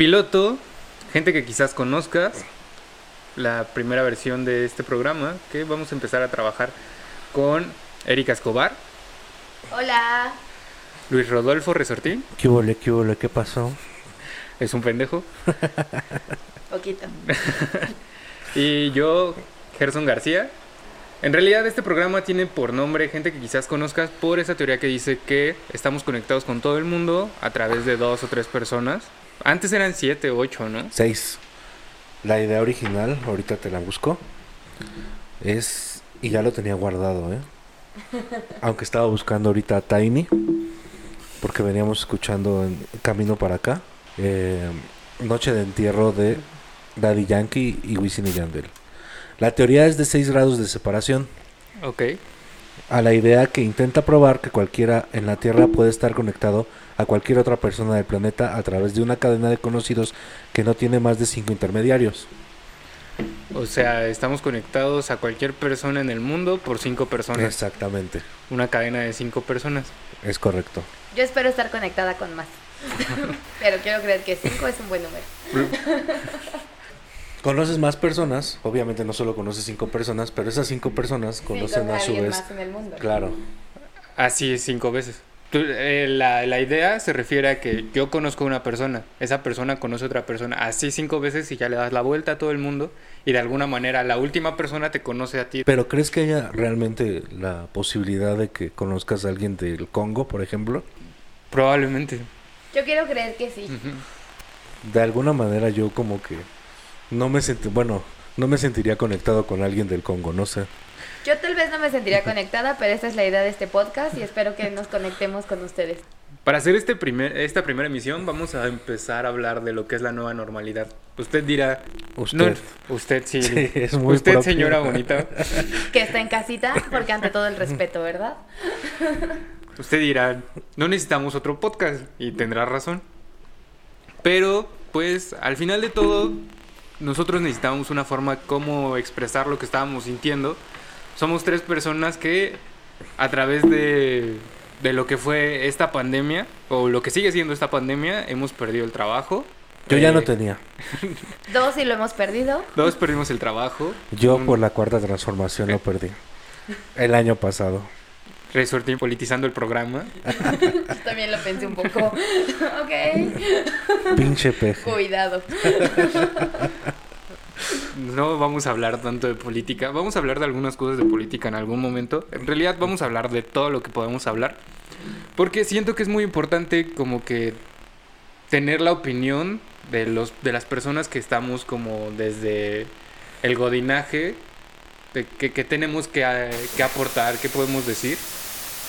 piloto, gente que quizás conozcas, la primera versión de este programa, que vamos a empezar a trabajar con Erika Escobar, Hola. Luis Rodolfo Resortín, ¿Qué huele, qué huele, qué pasó? es un pendejo, Poquito. y yo, Gerson García. En realidad este programa tiene por nombre gente que quizás conozcas por esa teoría que dice que estamos conectados con todo el mundo a través de dos o tres personas. Antes eran siete ocho, ¿no? Seis. La idea original, ahorita te la busco, es... Y ya lo tenía guardado, ¿eh? Aunque estaba buscando ahorita a Tiny, porque veníamos escuchando en camino para acá. eh, Noche de entierro de Daddy Yankee y Wisin y Yandel. La teoría es de 6 grados de separación. Ok. a la idea que intenta probar que cualquiera en la Tierra puede estar conectado a cualquier otra persona del planeta a través de una cadena de conocidos que no tiene más de cinco intermediarios. O sea, estamos conectados a cualquier persona en el mundo por cinco personas. Exactamente, Una cadena de cinco personas. es correcto. Yo espero estar conectada con más. Pero quiero creer que 5 es un buen número. Conoces más personas, obviamente no solo conoces cinco personas, pero esas cinco personas conocen con a su vez. más en el mundo. Claro, Así es, cinco veces. Tú, eh, la, la idea se refiere a que yo conozco a una persona, esa persona conoce a otra persona, así cinco veces y ya le das la vuelta a todo el mundo y de alguna manera la última persona te conoce a ti. pero ¿crees que haya realmente la posibilidad de que conozcas a alguien del Congo, por ejemplo? Probablemente. Yo quiero creer que sí. De alguna manera yo como que no me sentí, bueno, no me sentiría conectado con alguien del Congo, no sé. Yo tal vez no me sentiría conectada, pero esta es la idea de este podcast y espero que nos conectemos con ustedes. Para hacer este primer, esta primera emisión vamos a empezar a hablar de lo que es la nueva normalidad. Usted dirá... Usted. No, usted sí. Sí, es muy usted, propio. señora bonita. Que está en casita, porque ante todo el respeto, ¿verdad? Usted dirá, no necesitamos otro podcast y tendrá razón. Pero, pues, al final de todo, nosotros necesitamos una forma como expresar lo que estábamos sintiendo. Somos tres personas que a través de, de lo que fue esta pandemia, o lo que sigue siendo esta pandemia, hemos perdido el trabajo. Yo ya no Eh, tenía. Dos y lo hemos perdido. Dos perdimos el trabajo. Yo Un por la cuarta transformación lo perdí. El año pasado. Resortín politizando el programa. Yo también lo pensé un poco. ok. Pinche peje. Cuidado. No vamos a hablar tanto de política. Vamos a hablar de algunas cosas de política en algún momento. En realidad vamos a hablar de todo lo que podemos hablar. Porque siento que es muy importante como que tener la opinión de los de las personas que estamos como desde el godinaje que, que tenemos que, eh, que aportar, qué podemos decir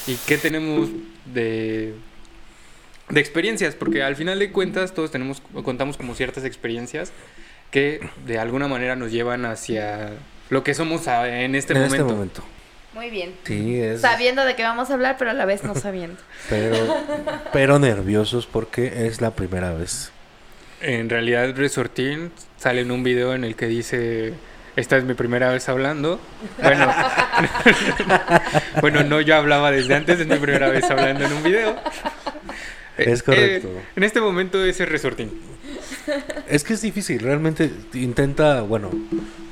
y qué tenemos de de experiencias, porque al final de cuentas todos tenemos contamos como ciertas experiencias que de alguna manera nos llevan hacia lo que somos a- en este en momento. este momento. Muy bien. Sí, es. Sabiendo de qué vamos a hablar, pero a la vez no sabiendo. Pero, pero nerviosos porque es la primera vez. En realidad Resortín sale en un video en el que dice esta es mi primera vez hablando. Bueno, bueno, no yo hablaba desde antes, es mi primera vez hablando en un video. Es Eh, correcto. eh, en este momento ese es Resortín. Es que es difícil, realmente intenta, bueno,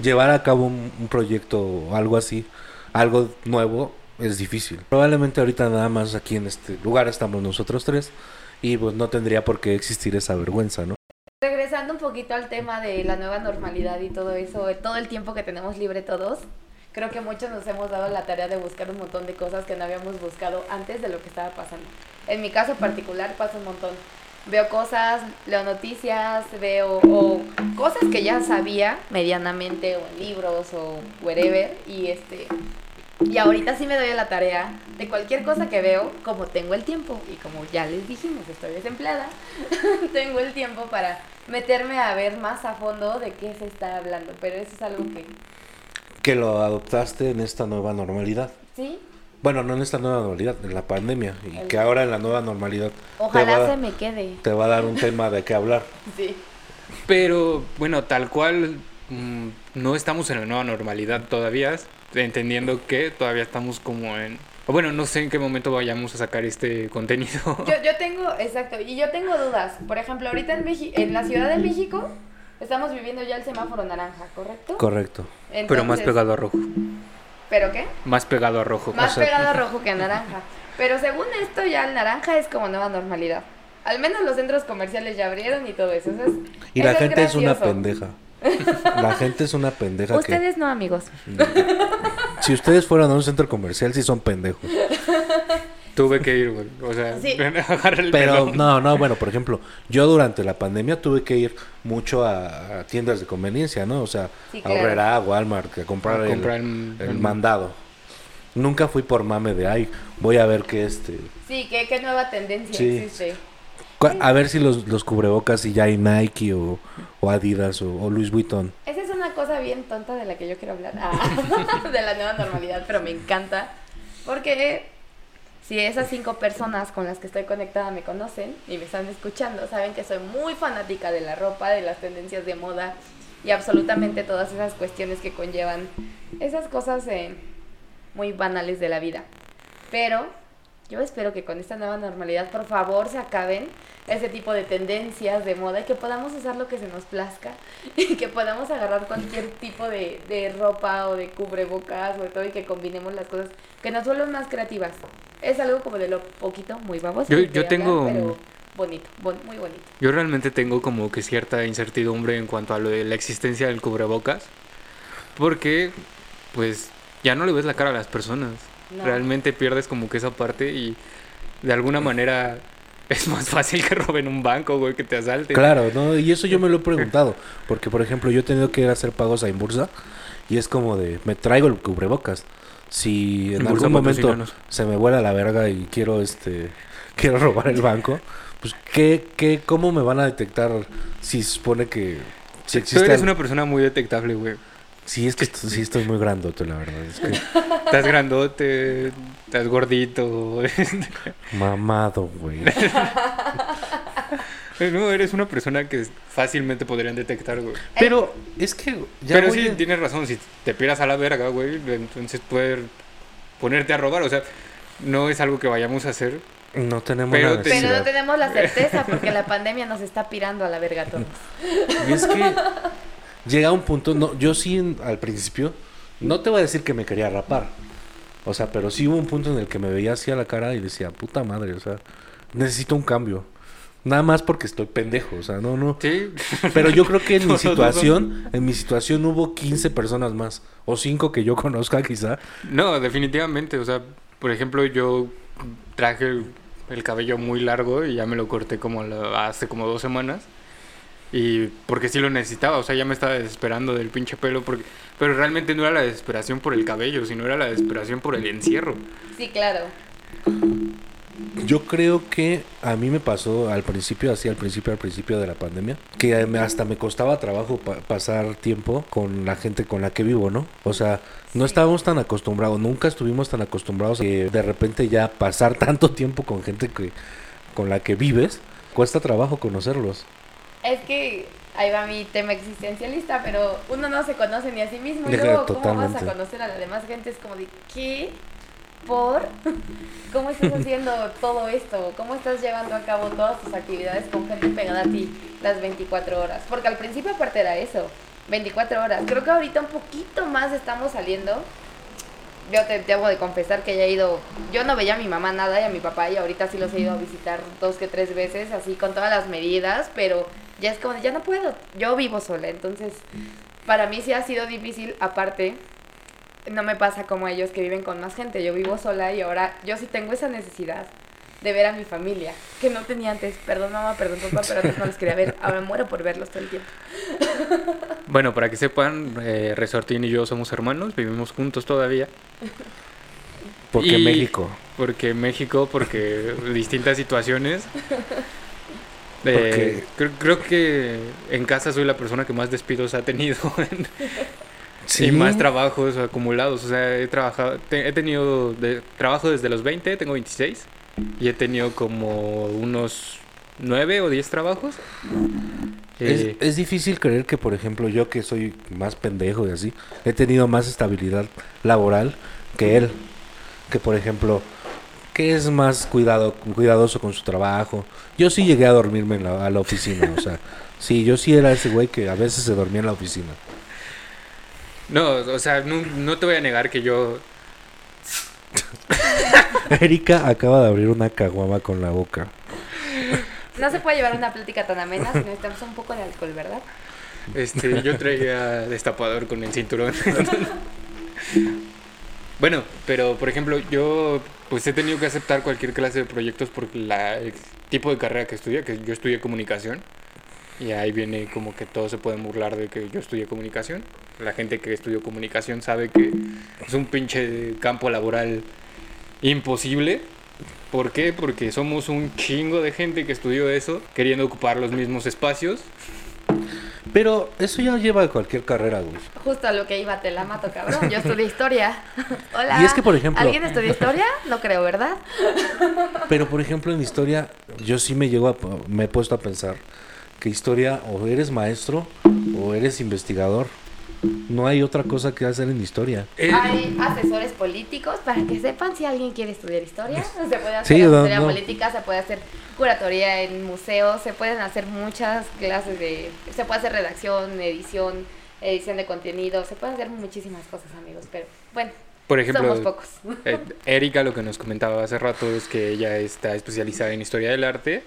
llevar a cabo un, un proyecto o algo así, algo nuevo, es difícil. Probablemente ahorita nada más aquí en este lugar estamos nosotros tres y pues no tendría por qué existir esa vergüenza, ¿no? Regresando un poquito al tema de la nueva normalidad y todo eso, todo el tiempo que tenemos libre todos, creo que muchos nos hemos dado la tarea de buscar un montón de cosas que no habíamos buscado antes de lo que estaba pasando. En mi caso particular pasa un montón. Veo cosas, leo noticias, veo o cosas que ya sabía medianamente o en libros o wherever y este y ahorita sí me doy a la tarea de cualquier cosa que veo, como tengo el tiempo y como ya les dijimos, estoy desempleada, tengo el tiempo para meterme a ver más a fondo de qué se está hablando, pero eso es algo que Que lo adoptaste en esta nueva normalidad. sí, Bueno, no en esta nueva normalidad, en la pandemia. Y El- que ahora en la nueva normalidad ojalá se me quede. te va a dar un tema de qué hablar. Sí. Pero bueno, tal cual mm, no estamos en la nueva normalidad todavía, entendiendo que todavía estamos como en bueno, no sé en qué momento vayamos a sacar este contenido. Yo, yo tengo, exacto, y yo tengo dudas. Por ejemplo, ahorita en, Meji- en la Ciudad de México estamos viviendo ya el semáforo naranja, ¿correcto? Correcto. Pero más pegado a rojo. ¿Pero qué? Más pegado a rojo. Más o sea, pegado a rojo que a naranja. Pero según esto, ya el naranja es como nueva normalidad. Al menos los centros comerciales ya abrieron y todo eso. eso es, Y la eso gente es una pendeja. La gente es una pendeja que... Ustedes no, amigos. Si ustedes fueran a un centro comercial, sí son pendejos. Tuve que ir, güey. O sea, Sí. agarra el Pero no, no, bueno, por ejemplo, yo durante la pandemia tuve que ir mucho a, a tiendas de conveniencia, ¿no? O sea, Sí, a claro. Horrera, a Walmart, a comprar, A el, comprar el- el el- mandado. Nunca fui por mame de, ay, voy a ver qué este... Sí, ¿qué, qué nueva tendencia Sí. existe? A ver si los, los cubrebocas si ya hay Nike o, o Adidas o, o Louis Vuitton. Esa es una cosa bien tonta de la que yo quiero hablar. Ah, de la nueva normalidad, pero me encanta. Porque si esas cinco personas con las que estoy conectada me conocen y me están escuchando, saben que soy muy fanática de la ropa, de las tendencias de moda y absolutamente todas esas cuestiones que conllevan esas cosas eh, muy banales de la vida. Pero yo espero que con esta nueva normalidad, por favor, se acaben ese tipo de tendencias de moda y que podamos usar lo que se nos plazca y que podamos agarrar cualquier tipo de, de ropa o de cubrebocas o de todo y que combinemos las cosas que nos vuelvan más creativas. Es algo como de lo poquito, muy baboso. Yo- yo hablar, tengo- Pero bonito, bon- muy bonito. Yo realmente tengo como que cierta incertidumbre en cuanto a lo de la existencia del cubrebocas. Porque, pues, ya no le ves la cara a las personas. No. Realmente pierdes como que esa parte y de alguna manera es más fácil que roben un banco, güey, que te asalten. Claro, ¿no? Y eso yo me lo he preguntado. Porque, por ejemplo, yo he tenido que ir a hacer pagos a Inbursa y es como de, me traigo el cubrebocas. Si en Inbursa, algún momento se me vuela la verga y quiero, este, quiero robar el banco, pues, ¿qué, qué, ¿cómo me van a detectar si se supone que... Si Tú existe eres al- una persona muy detectable, güey. Sí, es que est- sí estoy muy grandote, la verdad. Es que Estás grandote, estás gordito. mamado, güey. no, eres una persona que fácilmente podrían detectar, güey. Pero es que ya Pero sí, en- tienes razón, si te pierdas a la verga, güey, entonces poder ponerte a robar, o sea, no es algo que vayamos a hacer. no tenemos Pero la Pero no tenemos la certeza porque la pandemia nos está pirando a la verga a todos. Y es que llega un punto, no, yo sí al principio, no te voy a decir que me quería rapar. O sea, pero sí hubo un punto en el que me veía así a la cara y decía, puta madre, o sea, necesito un cambio. Nada más porque estoy pendejo, o sea, no, no. Sí, Pero yo creo que en mi situación, en mi situación hubo 15 personas más. O 5 que yo conozca quizá. no, definitivamente, o sea, por ejemplo, yo traje el, el cabello muy largo y ya me lo corté como la- hace como dos semanas. Y porque sí lo necesitaba, o sea, ya me estaba desesperando del pinche pelo, porque, pero realmente no era la desesperación por el cabello, sino era la desesperación por el encierro. Sí, claro. Yo creo que a mí me pasó al principio, así al principio, al principio de la pandemia, que hasta me costaba trabajo pa- pasar tiempo con la gente con la que vivo, ¿no? O sea, no estábamos tan acostumbrados, nunca estuvimos tan acostumbrados que de repente ya pasar tanto tiempo con gente que con la que vives, cuesta trabajo conocerlos. Es que ahí va mi tema existencialista, pero uno no se conoce ni a sí mismo. Y luego, ¿cómo vas a conocer a la demás gente? Es como de, ¿qué? ¿Por? ¿Cómo estás haciendo todo esto? ¿Cómo estás llevando a cabo todas tus actividades con gente pegada a ti las 24 horas? Porque al principio aparte era eso, 24 horas. Creo que ahorita un poquito más estamos saliendo. Yo te debo de confesar que ya he ido, yo no veía a mi mamá nada y a mi papá y ahorita sí los he ido a visitar dos que tres veces, así con todas las medidas, pero ya es como, de, ya no puedo, yo vivo sola, entonces para mí sí ha sido difícil, aparte, no me pasa como ellos que viven con más gente, yo vivo sola y ahora yo sí tengo esa necesidad de ver a mi familia, que no tenía antes, perdón mamá, perdón papá, pero antes no los quería ver, ahora muero por verlos todo el tiempo. Bueno, para que sepan, eh, Resortín y yo somos hermanos, vivimos juntos todavía. Porque Y- México. Porque México, porque distintas situaciones. Eh, creo, creo que en casa soy la persona que más despidos ha tenido y más trabajos acumulados. O sea, he trabajado, te- he tenido de- trabajo desde los 20, tengo 26 y he tenido como unos 9 o 10 trabajos. Es, Eh, es difícil creer que, por ejemplo, yo que soy más pendejo y así, he tenido más estabilidad laboral que él. que por ejemplo, que es más cuidado, cuidadoso con su trabajo. Yo sí llegué a dormirme en la, a la oficina, o sea, sí, yo sí era ese güey que a veces se dormía en la oficina. No, o sea, no, no te voy a negar que yo... Erika acaba de abrir una caguama con la boca. No se puede llevar una plática tan amena si necesitamos un poco de alcohol, ¿verdad? Este, yo traía destapador con el cinturón. bueno, pero por ejemplo, yo pues he tenido que aceptar cualquier clase de proyectos por la, el tipo de carrera que estudié, que yo estudié comunicación. Y ahí viene como que todos se pueden burlar de que yo estudié comunicación. La gente que estudió comunicación sabe que es un pinche campo laboral imposible. ¿Por qué? Porque somos un chingo de gente que estudió eso, queriendo ocupar los mismos espacios. Pero eso ya lleva a cualquier carrera, güey. Justo a lo que iba, te la mato, cabrón. Yo estudié historia. Hola. Y es que, por ejemplo- ¿Alguien estudió historia? No creo, ¿verdad? Pero por ejemplo en historia, yo sí me llego a, me he puesto a pensar que historia o eres maestro o eres investigador. No hay otra cosa que hacer en historia. Eh, Hay asesores políticos para que sepan si alguien quiere estudiar historia. Se puede hacer Sí, no, no. política, se puede hacer curatoría en museos, se pueden hacer muchas clases de... Se puede hacer redacción, edición, edición de contenido, se pueden hacer muchísimas cosas, amigos. Pero bueno, por ejemplo, somos pocos. Eh, Erika lo que nos comentaba hace rato es que ella está especializada en historia del arte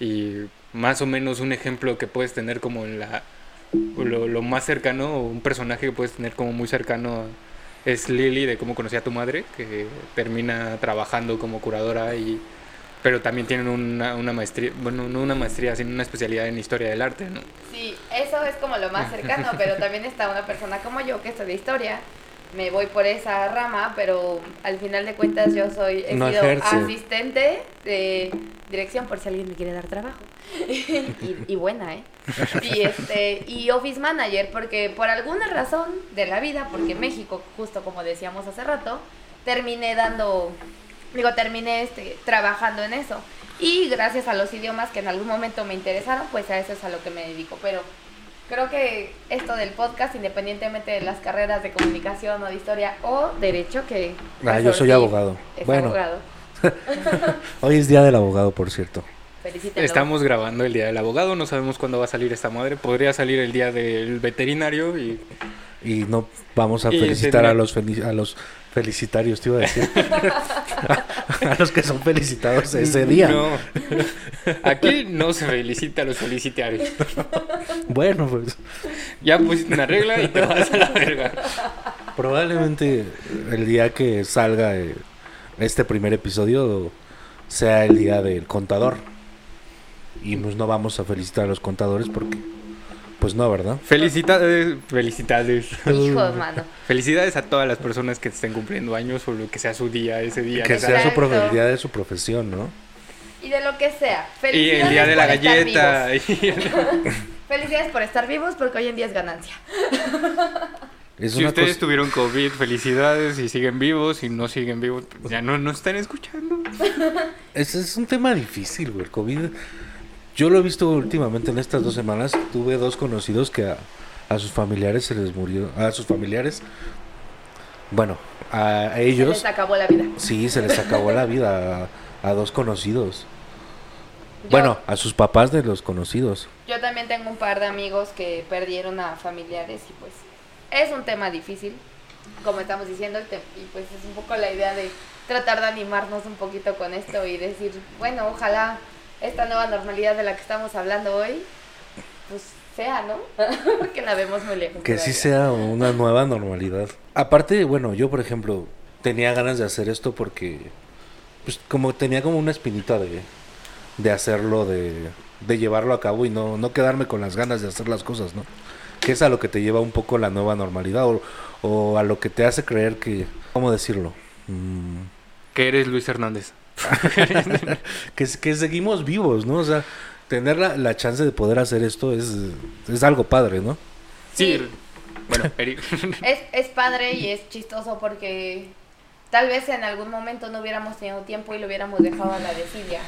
y más o menos un ejemplo que puedes tener como en la lo, lo más cercano un personaje que puedes tener como muy cercano es Lily de cómo conocí a tu madre que termina trabajando como curadora y pero también tienen una, una maestría bueno no una maestría sino una especialidad en historia del arte no Sí, eso es como lo más cercano, pero también está una persona como yo que estudia historia. Me voy por esa rama, pero al final de cuentas yo soy he No sido ejerce. asistente de dirección por si alguien me quiere dar trabajo. y, y buena, ¿eh? Y este y office manager porque por alguna razón de la vida, porque México, justo como decíamos hace rato, terminé dando digo, terminé este trabajando en eso. Y gracias a los idiomas que en algún momento me interesaron, pues a eso es a lo que me dedico. Pero creo que esto del podcast, independientemente de las carreras de comunicación o de historia o derecho, que... Ah, yo soy abogado. es Bueno. abogado. Hoy es día del abogado, por cierto. Felicítenlo. Estamos grabando el día del abogado, no sabemos cuándo va a salir esta madre. Podría salir el día del veterinario y Y no vamos a Y felicitar tendría- a los a los felicitarios, te iba a decir. a los que son felicitados ese día. No. Aquí no se felicita a los felicitarios. Bueno, pues Ya pusiste una regla y te vas a la verga. probablemente el día que salga eh, este primer episodio sea el día del contador. Y pues no vamos a felicitar a los contadores porque pues no, ¿verdad? Felicidades, felicidades. Hijo, mano. Felicidades a todas las personas que estén cumpliendo años o lo que sea su día ese día. Que ¿no? sea su Exacto. profe- el día de su profesión, ¿no? Y de lo que sea. Y el día de la galleta. Felicidades por estar vivos porque hoy en día es ganancia. Es si ustedes cosa- tuvieron COVID, felicidades. Si siguen vivos, si no siguen vivos, pues ya no nos están escuchando. Es, es un tema difícil, güey. El COVID. Yo lo he visto últimamente en estas dos semanas. Tuve dos conocidos que a, a sus familiares se les murió. A sus familiares. Bueno, a, a Se ellos. les acabó la vida. Sí, se les acabó la vida a, a dos conocidos. Yo- Bueno, a sus papás de los conocidos. Yo también tengo un par de amigos que perdieron a familiares y pues es un tema difícil, como estamos diciendo, y pues es un poco la idea de tratar de animarnos un poquito con esto y decir, bueno, ojalá esta nueva normalidad de la que estamos hablando hoy, pues sea, ¿no? Porque la vemos muy lejos. Que sí sea una nueva normalidad. Aparte, bueno, yo por ejemplo tenía ganas de hacer esto porque, pues como tenía como una espinita de, de hacerlo, de, de llevarlo a cabo y no, no quedarme con las ganas de hacer las cosas, ¿no? Que es a lo que te lleva un poco la nueva normalidad o, o a lo que te hace creer que, ¿cómo decirlo? Mm, Que eres Luis Hernández. que, que seguimos vivos, ¿no? O sea, tener la, la chance de poder hacer esto es, es algo padre, ¿no? Sí. Sí. Bueno, Eric. Es, es padre y es chistoso porque tal vez en algún momento no hubiéramos tenido tiempo y lo hubiéramos dejado a la desidia.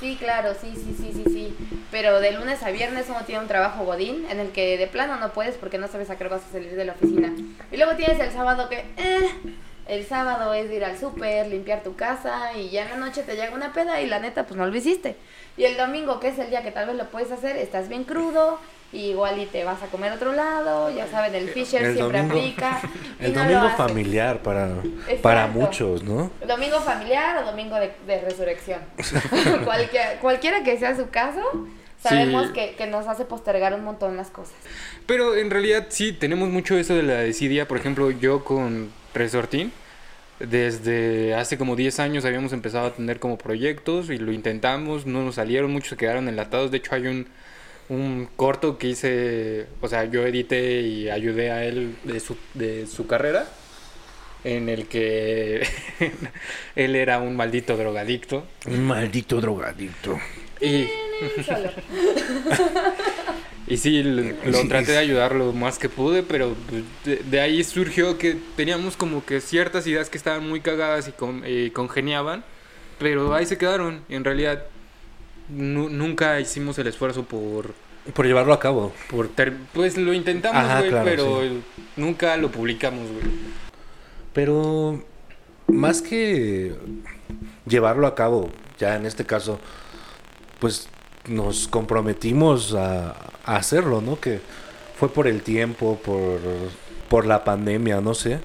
Sí, claro, sí, sí, sí, sí, sí. Pero de lunes a viernes uno tiene un trabajo godín en el que de plano no puedes porque no sabes a qué hora vas a salir de la oficina. Y luego tienes el sábado que, eh, El sábado es ir al súper, limpiar tu casa y ya en la noche te llega una peda y la neta pues no lo hiciste. Y el domingo, que es el día que tal vez lo puedes hacer, estás bien crudo, y igual y te vas a comer a otro lado, ya saben, el Fisher El siempre domingo- aplica. El no domingo familiar para, para muchos, ¿no? Domingo familiar o domingo de, de resurrección. Cualquier- cualquiera que sea su caso, sabemos Sí. que, que nos hace postergar un montón las cosas. Pero en realidad sí, tenemos mucho eso de la desidia. Por ejemplo, yo con Resortín, desde hace como 10 años habíamos empezado a tener como proyectos y lo intentamos, no nos salieron, muchos se quedaron enlatados. De hecho, hay un, un corto que hice, o sea, yo edité y ayudé a él de su, de su carrera, en el que él era un maldito drogadicto. Un maldito drogadicto. Y. Y sí, l- lo traté de ayudar lo más que pude, pero pues, de, de ahí surgió que teníamos como que ciertas ideas que estaban muy cagadas y con- eh, congeniaban, pero ahí se quedaron. En realidad, nu- nunca hicimos el esfuerzo por... Por llevarlo a cabo. por ter- pues lo intentamos, Ajá, güey, claro, pero nunca lo publicamos, güey. Pero más que llevarlo a cabo, ya en este caso, pues nos comprometimos a, a hacerlo, ¿no? Que fue por el tiempo, por, por la pandemia, no sé,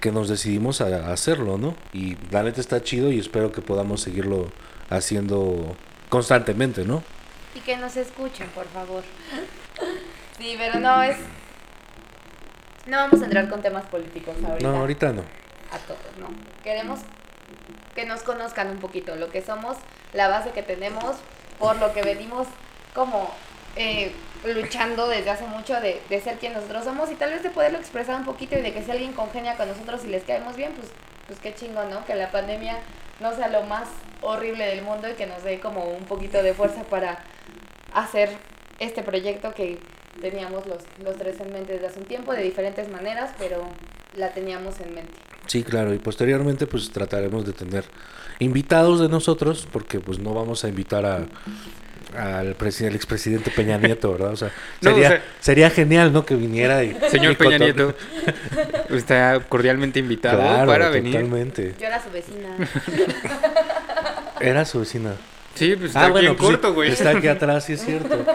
que nos decidimos a, a hacerlo, ¿no? Y la neta está chido y espero que podamos seguirlo haciendo constantemente, ¿no? Y que nos escuchen, por favor. Sí, pero no es... No vamos a entrar con temas políticos ahorita. No, ahorita no. a todos, ¿no? Queremos que nos conozcan un poquito, lo que somos, la base que tenemos, por lo que venimos como eh, luchando desde hace mucho de, de ser quien nosotros somos y tal vez de poderlo expresar un poquito y de que si alguien congenia con nosotros y les caemos bien, pues, pues qué chingo, ¿no? Que la pandemia no sea lo más horrible del mundo y que nos dé como un poquito de fuerza para hacer este proyecto que teníamos los, los tres en mente desde hace un tiempo, de diferentes maneras, pero la teníamos en mente. Sí, claro, y posteriormente pues trataremos de tener invitados de nosotros, porque pues no vamos a invitar a al, al expresidente Peña Nieto, ¿verdad? O sea, No, sería, o sea- sería genial, ¿no? Que viniera y... Señor y Peña Nieto, está cordialmente invitado Claro, para venir. totalmente. Yo era su vecina. Era su vecina. Sí, pues está aquí en pues, corto, güey. Está aquí atrás, sí es cierto.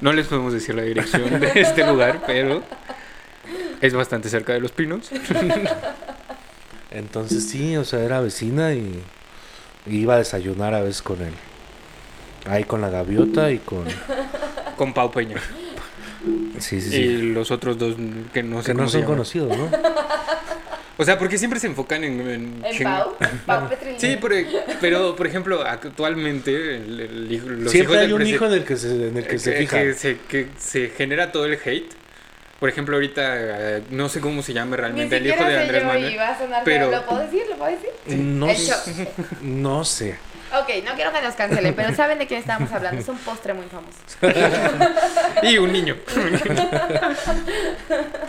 No les podemos decir la dirección de este lugar, pero es bastante cerca de los pinos. Entonces sí, o sea, era vecina y, y iba a desayunar a veces con él. Ahí con la gaviota y con... Con Pau Peña. Sí, sí, Y sí. los otros dos que no sé Que no se son conocidos, ¿no? O sea, porque siempre se enfocan en... en ¿En ching- Pau? ¿Pau? Sí, pero, pero, por ejemplo, actualmente el- el los Siempre hijos hay del un hijo en el que se, en el que se fija. que se, que se genera todo el hate. Por ejemplo, ahorita eh, no sé cómo se llama Ni realmente el hijo de Andrés yo Manuel. y va a sonar pero-. ¿Lo puedo decir? ¿Lo puedo decir? No, no sé. Ok, no quiero que nos cancelen, pero saben de quién estábamos hablando. Es un postre muy famoso. Y un niño.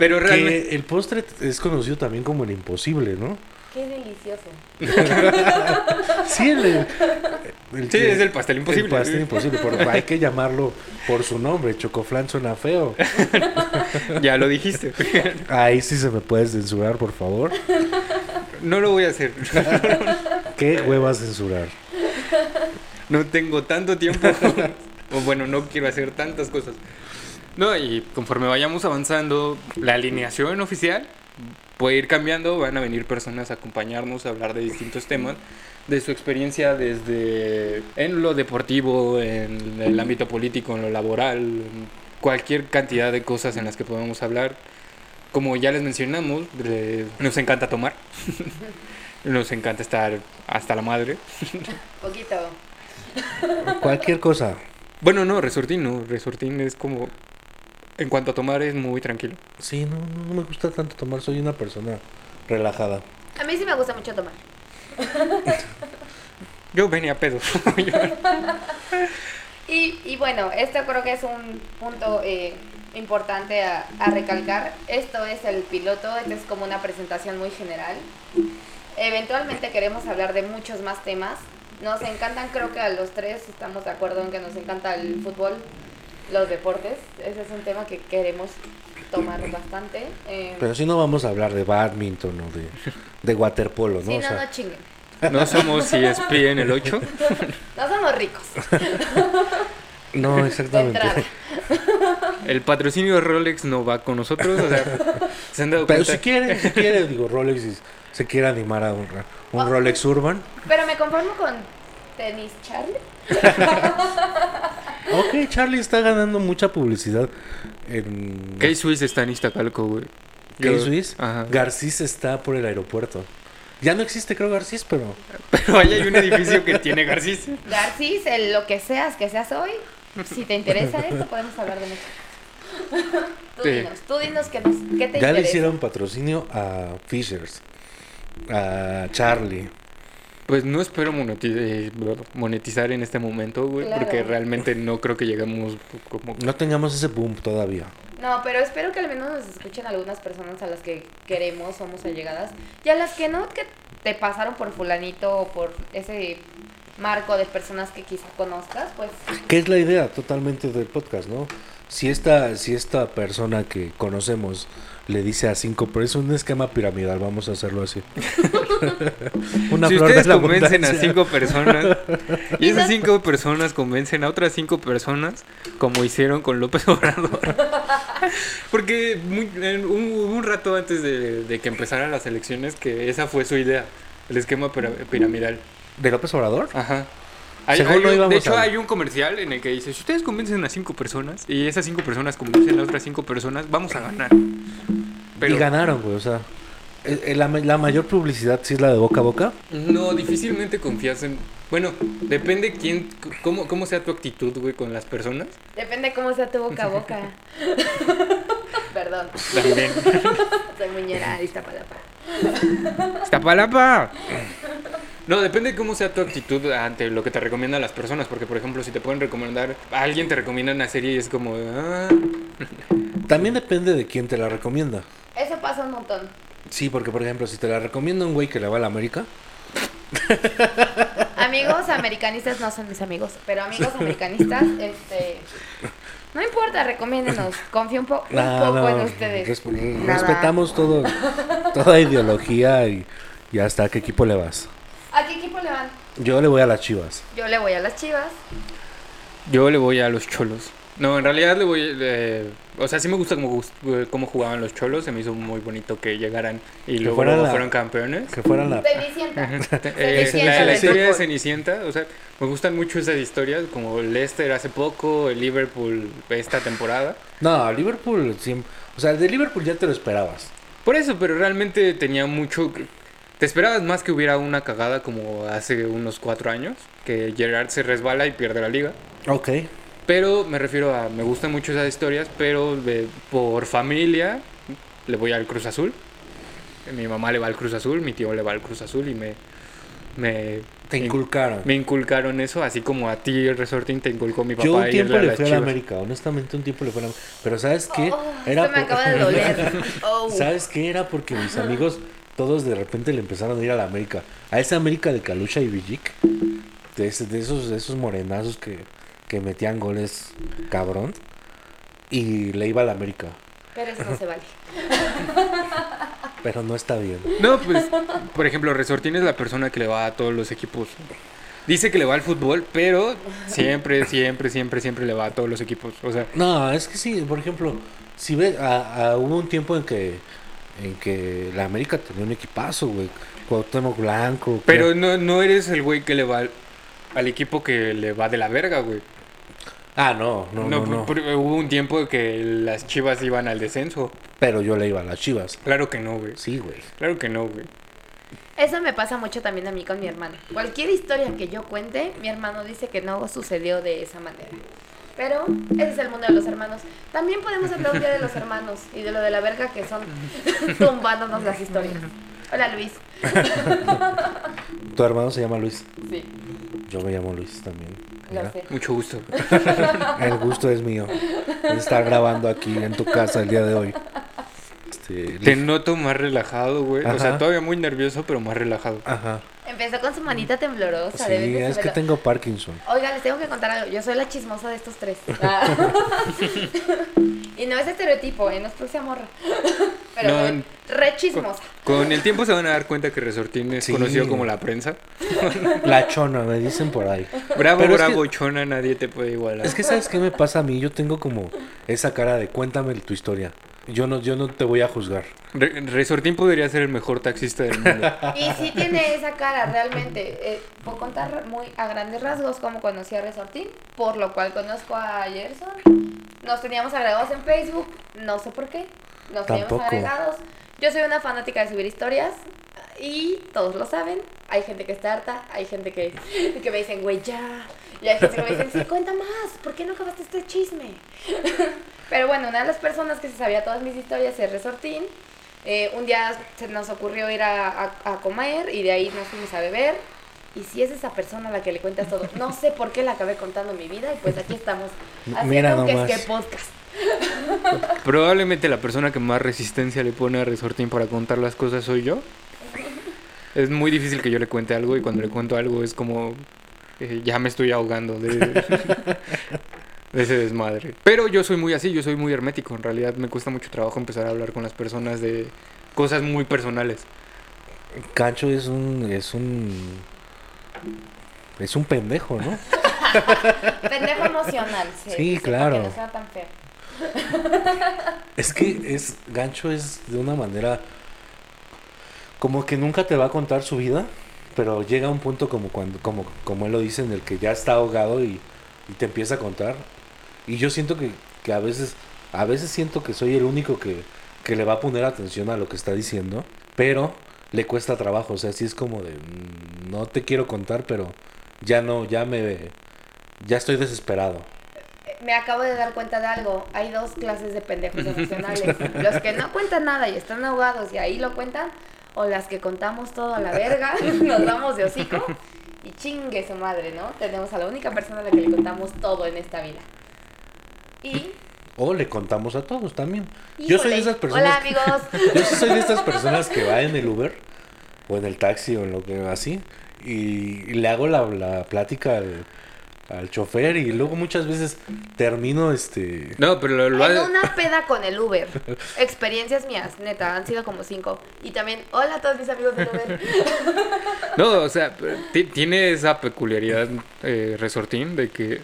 pero realmente... Que el postre es conocido también como el imposible, ¿no? Qué delicioso. Sí, el, el- el Sí, que- es el pastel imposible. El pastel imposible, pero hay que llamarlo por su nombre. Chocoflan suena feo. Ya lo dijiste. Ahí sí se me puede censurar, por favor. No lo voy a hacer. ¿Qué huevas censurar? No tengo tanto tiempo. o bueno, no quiero hacer tantas cosas. No, y conforme vayamos avanzando, la alineación oficial puede ir cambiando. Van a venir personas a acompañarnos a hablar de distintos temas. De su experiencia desde en lo deportivo, en el ámbito político, en lo laboral, en cualquier cantidad de cosas en las que podamos hablar. Como ya les mencionamos, le- nos encanta tomar. nos encanta estar hasta la madre. Poquito. Cualquier cosa. Bueno, no, Resortín no. Resortín es como. En cuanto a tomar, es muy tranquilo. Sí, no, no, me gusta tanto tomar. Soy una persona relajada. A mí sí me gusta mucho tomar. Yo venía a pedo. Y, y bueno, esto creo que es un punto eh, importante a, a recalcar. Esto es el piloto, esto es como una presentación muy general. Eventualmente queremos hablar de muchos más temas. Nos encantan, creo que a los tres estamos de acuerdo en que nos encanta el fútbol. Los deportes. Ese es un tema que queremos tomar bastante. Eh, Pero si no vamos a hablar de badminton o de, de waterpolo, ¿no? sí, O no, sea, no chinguen. No somos ESP en el 8. No somos ricos. no, exactamente. El patrocinio de Rolex no va con nosotros. O sea, ¿se han dado Pero cuenta? si quiere, si quiere, digo, Rolex si se quiere animar a un, un Oh. Rolex Urban. Pero me conformo con tenis Charlie. Ok, Charlie está ganando mucha publicidad en... K-Swiss está en Iztacalco, güey. K-Swiss. Ajá. Garcís está por el aeropuerto. Ya no existe, creo, Garcís, pero... Pero ahí hay un edificio que tiene Garcís. Garcís, el lo que seas, que seas hoy. Si te interesa esto, podemos hablar de mucho. tú Sí. dinos, tú dinos que nos, qué te Ya le interesa. hicieron patrocinio a Fishers, a Charlie. Pues no espero eh, monetizar en este momento, güey, Claro. porque realmente no creo que lleguemos como... No tengamos ese boom todavía. No, pero espero que al menos nos escuchen algunas personas a las que queremos, somos allegadas. Y a las que no, que te pasaron por fulanito o por ese marco de personas que quizá conozcas, pues ¿Qué es la idea totalmente del podcast, no? Si esta, si esta persona que conocemos le dice a cinco, pero es un esquema piramidal, vamos a hacerlo así. Una si flor ustedes de la convencen a cinco personas y esas cinco personas convencen a otras cinco personas como hicieron con López Obrador. Porque muy- en un, rato antes de, de que empezaran las elecciones que esa fue su idea, el esquema pira- piramidal. ¿De López Obrador? Ajá. Hay- hay un- de hecho, hay un comercial en el que dice, si ustedes convencen a cinco personas y esas cinco personas convencen a otras cinco personas, vamos a ganar. Pero Y ganaron, güey, o sea. eh, eh, La, la mayor publicidad sí es la de boca a boca. no, difícilmente confías en... Bueno, depende quién, cómo, cómo sea tu actitud, güey, con las personas. depende cómo sea tu boca a boca. Perdón, También. soy muñera de Iztapalapa. ¡Iztapalapa! No, depende de cómo sea tu actitud ante lo que te recomiendan las personas. Porque, por ejemplo, si te pueden recomendar... A alguien te recomienda una serie y es como... ah, También depende de quién te la recomienda. Eso pasa un montón. Sí, porque por ejemplo, si te la recomienda un güey que le va a la América, Amigos americanistas no son mis amigos, pero amigos americanistas, este. No importa, recomiéndenos. Confío un, po- un no, poco no, en ustedes. Nada. respetamos todo, toda ideología y, y hasta a qué equipo le vas. ¿A qué equipo le van? Yo le voy a las chivas. Yo le voy a las chivas. Yo le voy a los cholos. No, en realidad le voy... eh, o sea, sí me gusta cómo, cómo jugaban los cholos. Se me hizo muy bonito que llegaran y luego, fueran luego la- fueron campeones. Que fueran la... Cenicienta. Eh, la, historia de. Cenicienta, o sea, me gustan mucho esas historias, como el Leicester hace poco, el Liverpool esta temporada. No, Liverpool siempre... O sea, el de Liverpool ya te lo esperabas. Por eso, pero realmente tenía mucho... que- Te esperabas más que hubiera una cagada como hace unos cuatro años, que Gerard se resbala y pierde la liga. Ok. Pero me refiero a, me gustan mucho esas historias, pero de- por familia le voy al Cruz Azul. Mi mamá le va al Cruz Azul, mi tío le va al Cruz Azul y me... me Te inculcaron. Me inculcaron eso, así como a ti el Resorting te inculcó mi papá Yo un tiempo a le fui a la. América, honestamente un tiempo le fui a la Pero ¿sabes qué? Oh, esto me por- acaba de doler. Oh. ¿Sabes qué? Era porque mis amigos todos de repente le empezaron a ir a la América. A esa América de Kalusha y Villic. De, de esos, de esos morenazos que, que metían goles cabrón. Y le iba a la América. Pero eso no se vale. Pero no está bien. No, pues, por ejemplo, Resortín es la persona que le va a todos los equipos. Dice que le va al fútbol, pero siempre, siempre, siempre, siempre le va a todos los equipos. O sea, No, es que sí, por ejemplo, si ves, a- a- hubo un tiempo en que en que la América tenía un equipazo, güey. Cuauhtémoc Blanco. pero que- no, no eres el güey que le va al, al equipo que le va de la verga, güey. Ah, no, no, no, no. por- hubo un tiempo que las chivas iban al descenso. Pero yo le iba a las chivas. Claro que no, güey. Sí, güey. Claro que no, güey. Eso me pasa mucho también a mí con mi hermano. Cualquier historia que yo cuente, mi hermano dice que no sucedió de esa manera. Pero ese es el mundo de los hermanos. También podemos hablar un día de los hermanos y de lo de la verga que son tumbándonos las historias. Hola Luis. Tu hermano se llama Luis. Sí, Yo me llamo Luis también. Lo Mira. sé. Mucho gusto. El gusto es mío. Estar grabando aquí en tu casa el día de hoy. Este, Te noto más relajado, güey. O sea, todavía muy nervioso, pero más relajado. Ajá. Empezó con su manita temblorosa. Sí, de es que tengo Parkinson. Oiga, les tengo que contar algo. Yo soy la chismosa de estos tres. Ah. y no es estereotipo, ¿eh? No es porque morra. Pero No, soy re chismosa. Con el tiempo se van a dar cuenta que Resortín es Sí. conocido como la prensa. La chona, me dicen por ahí. Bravo, Pero es bravo, que- chona, nadie te puede igualar. Es que sabes qué me pasa a mí, yo tengo como esa cara de cuéntame tu historia. Yo no, yo no te voy a juzgar. Re- Resortín podría ser el mejor taxista del mundo. Y sí tiene esa cara, realmente. Eh, puedo contar muy a grandes rasgos cómo conocí a Resortín, por lo cual conozco a Gerson. Nos teníamos agregados en Facebook, no sé por qué. Nos teníamos agregados. Yo soy una fanática de subir historias y todos lo saben. Hay gente que está harta, hay gente que, que me dicen, güey, ya. Y hay gente que me dicen, sí, cuenta más, ¿por qué no acabaste este chisme? Pero bueno, una de las personas que se sabía todas mis historias es Resortín. Eh, un día se nos ocurrió ir a, a- a comer y de ahí nos fuimos a beber. Y si es esa persona a la que le cuentas todo, no sé por qué le acabé contando mi vida y pues aquí estamos haciendo que es nomás. que podcast. Probablemente la persona que más resistencia le pone a Resortín para contar las cosas soy yo. Es muy difícil que yo le cuente algo y cuando le cuento algo es como eh, ya me estoy ahogando de, de ese desmadre. Pero yo soy muy así, yo soy muy hermético. En realidad me cuesta mucho trabajo empezar a hablar con las personas de cosas muy personales. Cancho es un, es un, es un pendejo, ¿no? Pendejo emocional. Sí, Sí, claro. Para que no sea tan feo. Es que es, Gancho es de una manera como que nunca te va a contar su vida, pero llega un punto como cuando, como, como él lo dice, en el que ya está ahogado y, y te empieza a contar. Y yo siento que, que a veces, a veces siento que soy el único que, que le va a poner atención a lo que está diciendo, pero le cuesta trabajo, o sea, sí es como de "Mm, no te quiero contar, pero ya no, ya me ya estoy desesperado. Me acabo de dar cuenta de algo. Hay dos clases de pendejos emocionales. Los que no cuentan nada y están ahogados y ahí lo cuentan. O las que contamos todo a la verga, nos vamos de hocico y chingue su madre, ¿no? Tenemos a la única persona a la que le contamos todo en esta vida. Y... O le contamos a todos también. Yo soy de esas personas. Hola amigos. Yo soy de estas personas que va en el Uber o en el taxi o en lo que así y, y le hago la, la plática al, al chofer y luego muchas veces termino este No, pero lo, lo En ha- una peda con el Uber. Experiencias mías, neta, han sido como cinco. Y también, hola a todos mis amigos del Uber. No, o sea, ti- tiene esa peculiaridad eh, Resortín de que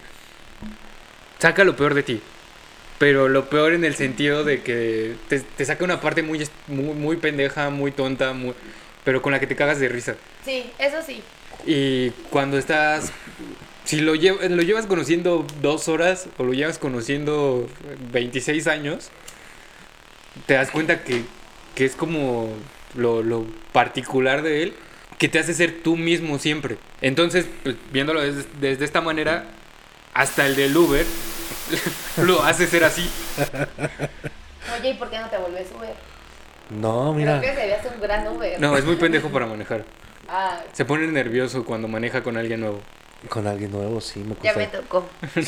saca lo peor de ti. Pero lo peor en el sentido de que te, te saca una parte muy, muy, muy pendeja, muy tonta, muy, pero con la que te cagas de risa. Sí, eso sí. Y cuando estás... Si lo, llev- lo llevas conociendo dos horas o lo llevas conociendo 26 años, te das cuenta que, que es como lo, lo particular de él, que te hace ser tú mismo siempre. Entonces, pues, viéndolo desde, desde esta manera, hasta el del Uber lo hace ser así. Oye, ¿y por qué no te vuelves Uber? no mira Creo que serías un gran Uber. No, es muy pendejo para manejar. Ah, Se pone nervioso cuando maneja con alguien nuevo. Con alguien nuevo sí me ya me tocó.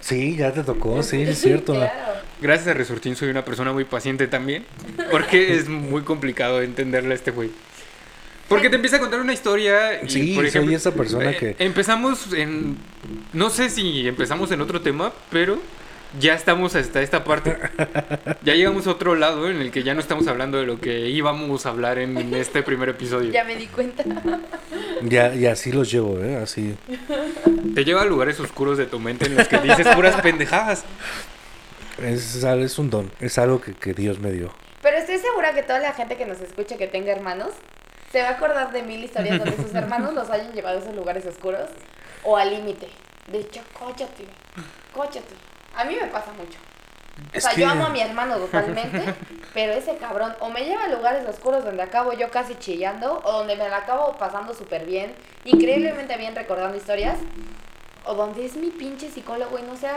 sí ya te tocó sí es cierto Claro. Gracias a Resortín soy una persona muy paciente también. Porque es muy complicado entenderle a este güey. Porque te empieza a contar una historia y, Sí, por soy ejemplo, esa persona eh, que- Empezamos en... No sé si empezamos en otro tema, pero ya estamos hasta esta parte. Ya llegamos a otro lado en el que ya no estamos hablando de lo que íbamos a hablar en, este primer episodio. Ya me di cuenta. ya y así los llevo eh así Te lleva a lugares oscuros de tu mente en los que dices puras pendejadas. es, es un don es algo que, que Dios me dio Pero estoy segura que toda la gente que nos escuche que tenga hermanos se va a acordar de mil historias donde sus hermanos los hayan llevado a esos lugares oscuros o al límite. De hecho, cóchate, cóchate. A mí me pasa mucho. O sea, que- yo amo a mi hermano totalmente, pero ese cabrón o me lleva a lugares oscuros donde acabo yo casi chillando o donde me la acabo pasando súper bien, increíblemente bien recordando historias, o donde es mi pinche psicólogo y no sé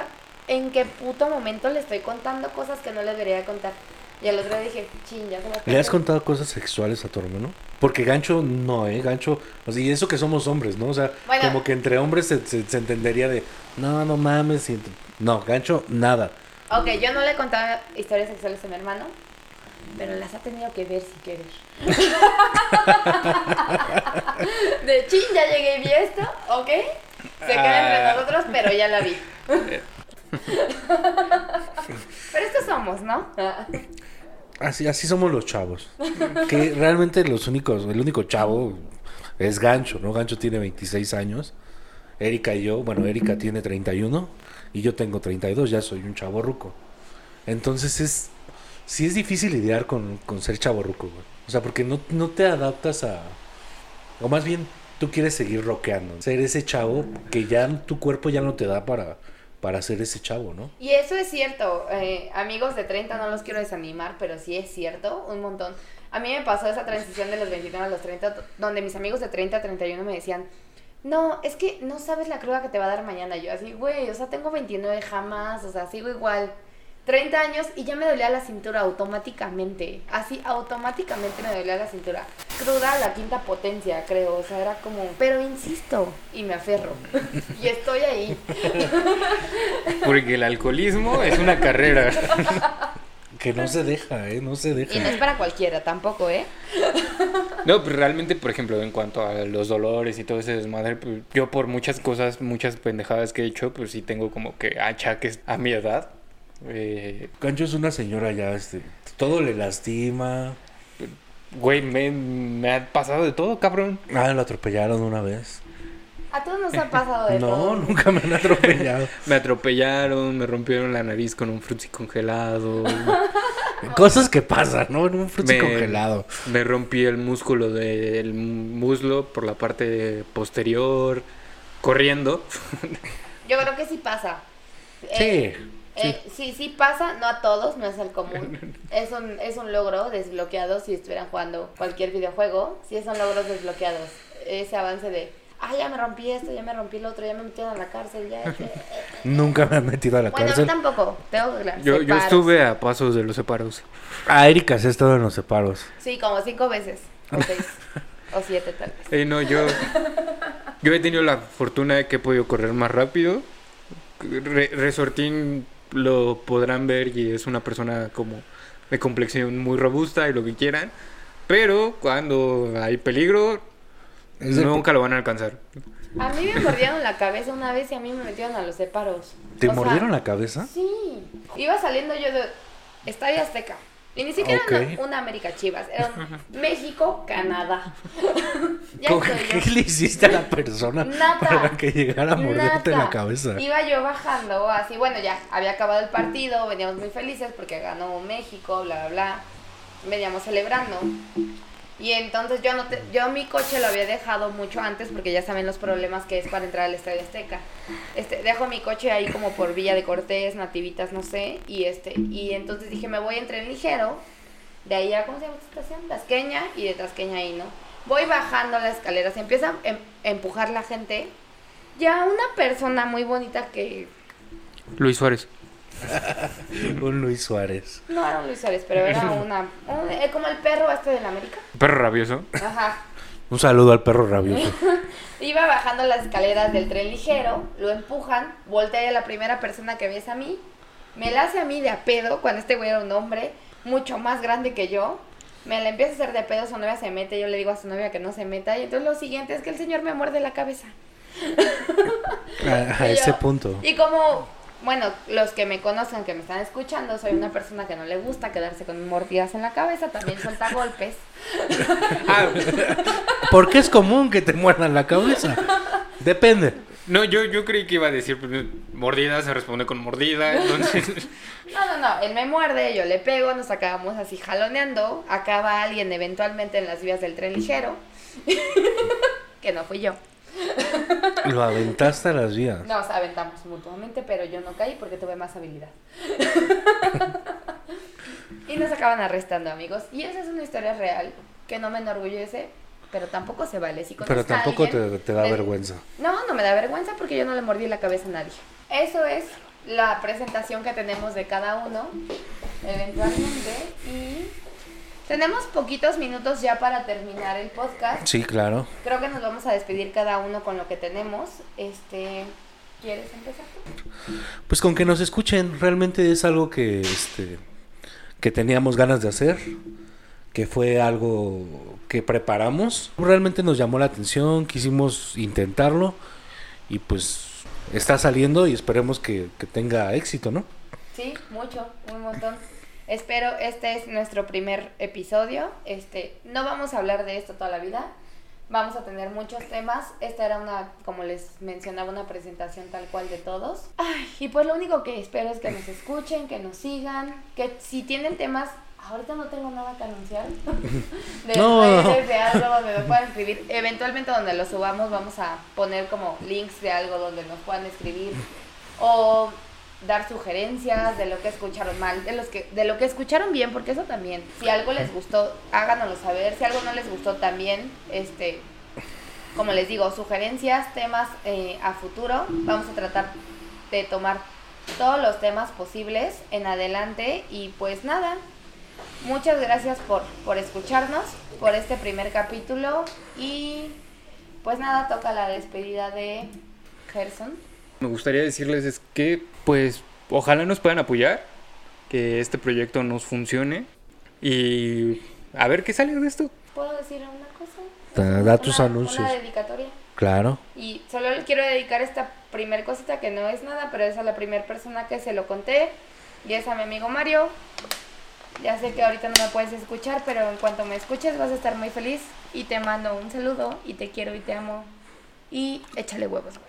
en qué puto momento le estoy contando cosas que no le debería contar. Y al otro día dije, ching, ya se la ¿Le has conté". contado cosas sexuales a tu hermano? Porque gancho no, ¿eh? Gancho, o sea, y eso que somos hombres, ¿no? O sea, Bueno. como que entre hombres se, se- se entendería de, no, no mames. y no, gancho, nada. Ok, yo no le contaba historias sexuales a mi hermano, pero las ha tenido que ver sin querer. de chin, ya llegué y vi esto, ¿ok? Se queda entre Ah. nosotros, pero ya la vi. pero estos somos, ¿no? Así, así somos los chavos. Que realmente los únicos, el único chavo es Gancho, ¿no? Gancho tiene 26 años. Erika y yo, bueno, Erika tiene 31 y yo tengo 32, ya soy un chavo ruco. Entonces es, sí es difícil lidiar con, con ser chavo ruco, güey. O sea, porque no, no te adaptas a, o más bien tú quieres seguir rockeando, ser ese chavo que ya tu cuerpo ya no te da para, para ser ese chavo, ¿no? Y eso es cierto, eh, amigos de 30 no los quiero desanimar, pero sí es cierto, un montón. A mí me pasó esa transición de los 29 a los 30, donde mis amigos de 30 a 31 me decían, no, es que no sabes la cruda que te va a dar mañana. Yo así, güey, o sea, tengo 29 jamás, o sea, sigo igual. 30 años y ya me dolía la cintura automáticamente. Así, automáticamente me dolía la cintura. Cruda a la quinta potencia, creo. O sea, era como, pero insisto y me aferro. y estoy ahí. Porque el alcoholismo es una carrera. Que no se deja, ¿eh? No se deja. Y no es para cualquiera tampoco, ¿eh? No, pero realmente, por ejemplo, en cuanto a los dolores y todo ese desmadre, pues, yo por muchas cosas, muchas pendejadas que he hecho, pues sí tengo como que achaques a mi edad. Eh, Gancho es una señora ya, este, todo le lastima. güey, me, me ha pasado de todo, cabrón. Ah, lo atropellaron una vez. A todos nos ha pasado de No, todo. nunca me han atropellado. Me atropellaron, me rompieron la nariz con un frutzi congelado. Cosas que pasan, ¿no? En un fruto Me- congelado. Me rompí el músculo del muslo por la parte posterior, corriendo. Yo creo que sí pasa. Sí, Eh, eh, sí, sí pasa, no a todos, no es el común. Es un, es un logro desbloqueado si estuvieran jugando cualquier videojuego. Sí, son logros desbloqueados. Ese avance de, ah, ya me rompí esto, ya me rompí lo otro, ya me metieron a la cárcel, ya... ya". Nunca me han metido a la Bueno, a mí cárcel. tampoco, tengo que Yo, yo estuve a pasos de los separos. Ah, Erika se ha estado en los separos. Sí, como cinco veces, o seis, o siete tal vez. Eh, no, yo, yo he tenido la fortuna de que he podido correr más rápido. Re- Resortín lo podrán ver y es una persona como de complexión muy robusta y lo que quieran. Pero cuando hay peligro, nunca lo van a alcanzar. A mí me mordieron la cabeza una vez y a mí me metieron a los separos. ¿Te O sea, mordieron la cabeza? Sí. Iba saliendo yo de Estadio Azteca. Y ni siquiera Ok. era una, una América Chivas, era México, Canadá. ya ¿Cómo- estoy ¿Qué yo. le hiciste a la persona Nada. para que llegara a morderte Nada. la cabeza? Iba yo bajando así, bueno, ya había acabado el partido, veníamos muy felices porque ganó México, bla, bla, bla. Veníamos celebrando. Y entonces yo no te- yo mi coche lo había dejado mucho antes porque ya saben los problemas que es para entrar al Estadio Azteca. Este, dejo mi coche ahí como por Villa de Cortés, Nativitas, no sé, y este y entonces dije, me voy en ligero. De ahí a ¿cómo se llama esta estación? Tasqueña y de Tasqueña ahí, ¿no? Voy bajando las escaleras, empieza a em- empujar la gente. Ya una persona muy bonita que Luis Suárez. Un Luis Suárez. no era un Luis Suárez, pero era una un- eh, como el perro este de la América. Perro rabioso. Ajá. Un saludo al perro rabioso. Iba bajando las escaleras del tren ligero, lo empujan, voltea a la primera persona que ves a mí, me la hace a mí de a pedo, cuando este güey era un hombre mucho más grande que yo, me la empieza a hacer de pedo, su novia se mete, yo le digo a su novia que no se meta, y entonces lo siguiente es que el señor me muerde la cabeza. A, a Y yo- ese punto. Y como, bueno, los que me conocen, que me están escuchando, soy una persona que no le gusta quedarse con mordidas en la cabeza, también suelta golpes. Ah, ¿Por qué es común que te muerdan la cabeza? Depende. no, yo, yo creí que iba a decir pues, mordida, se responde con mordida. Entonces, No, no, no, él me muerde, yo le pego, nos acabamos así jaloneando, acaba alguien eventualmente en las vías del tren ligero, que no fui yo. Lo aventaste a las vías. Nos aventamos mutuamente, pero yo no caí porque tuve más habilidad. y nos acaban arrestando, amigos. Y esa es una historia real que no me enorgullece, pero tampoco se vale. Si Pero tampoco alguien, te, te da me- vergüenza. No, no me da vergüenza porque yo no le mordí la cabeza a nadie. Eso es la presentación que tenemos de cada uno, eventualmente. Y tenemos poquitos minutos ya para terminar el podcast. Sí, claro. Creo que nos vamos a despedir cada uno con lo que tenemos. Este, ¿quieres empezar? tú? Pues con que nos escuchen, realmente es algo que, este, que teníamos ganas de hacer, que fue algo que preparamos. Realmente nos llamó la atención, quisimos intentarlo y pues está saliendo y esperemos que, que tenga éxito, ¿no? Sí, mucho, un montón. Espero este es nuestro primer episodio. Este, no vamos a hablar de esto toda la vida. Vamos a tener muchos temas. Esta era una, como les mencionaba, una presentación tal cual de todos. Ay, y pues lo único que espero es que nos escuchen, que nos sigan, que si tienen temas, ahorita no tengo nada que anunciar. de No. de algo donde me puedan escribir. Eventualmente donde lo subamos vamos a poner como links de algo donde nos puedan escribir. O dar sugerencias de lo que escucharon mal, de los que de lo que escucharon bien, porque eso también, si algo les gustó, háganoslo saber, si algo no les gustó también, este como les digo, sugerencias, temas eh, a futuro, vamos a tratar de tomar todos los temas posibles en adelante y pues nada, muchas gracias por, por escucharnos, por este primer capítulo y pues nada, toca la despedida de Gerson. Me gustaría decirles es que, pues, ojalá nos puedan apoyar, que este proyecto nos funcione y a ver qué sale de esto. ¿Puedo decir una cosa? Da- da tus Una- anuncios. Una dedicatoria. Claro. Y solo le quiero dedicar esta primer cosita que no es nada, pero es a la primera persona que se lo conté. Y es a mi amigo Mario. Ya sé que ahorita no me puedes escuchar, pero en cuanto me escuches vas a estar muy feliz. Y te mando un saludo y te quiero y te amo. Y échale huevos, güey.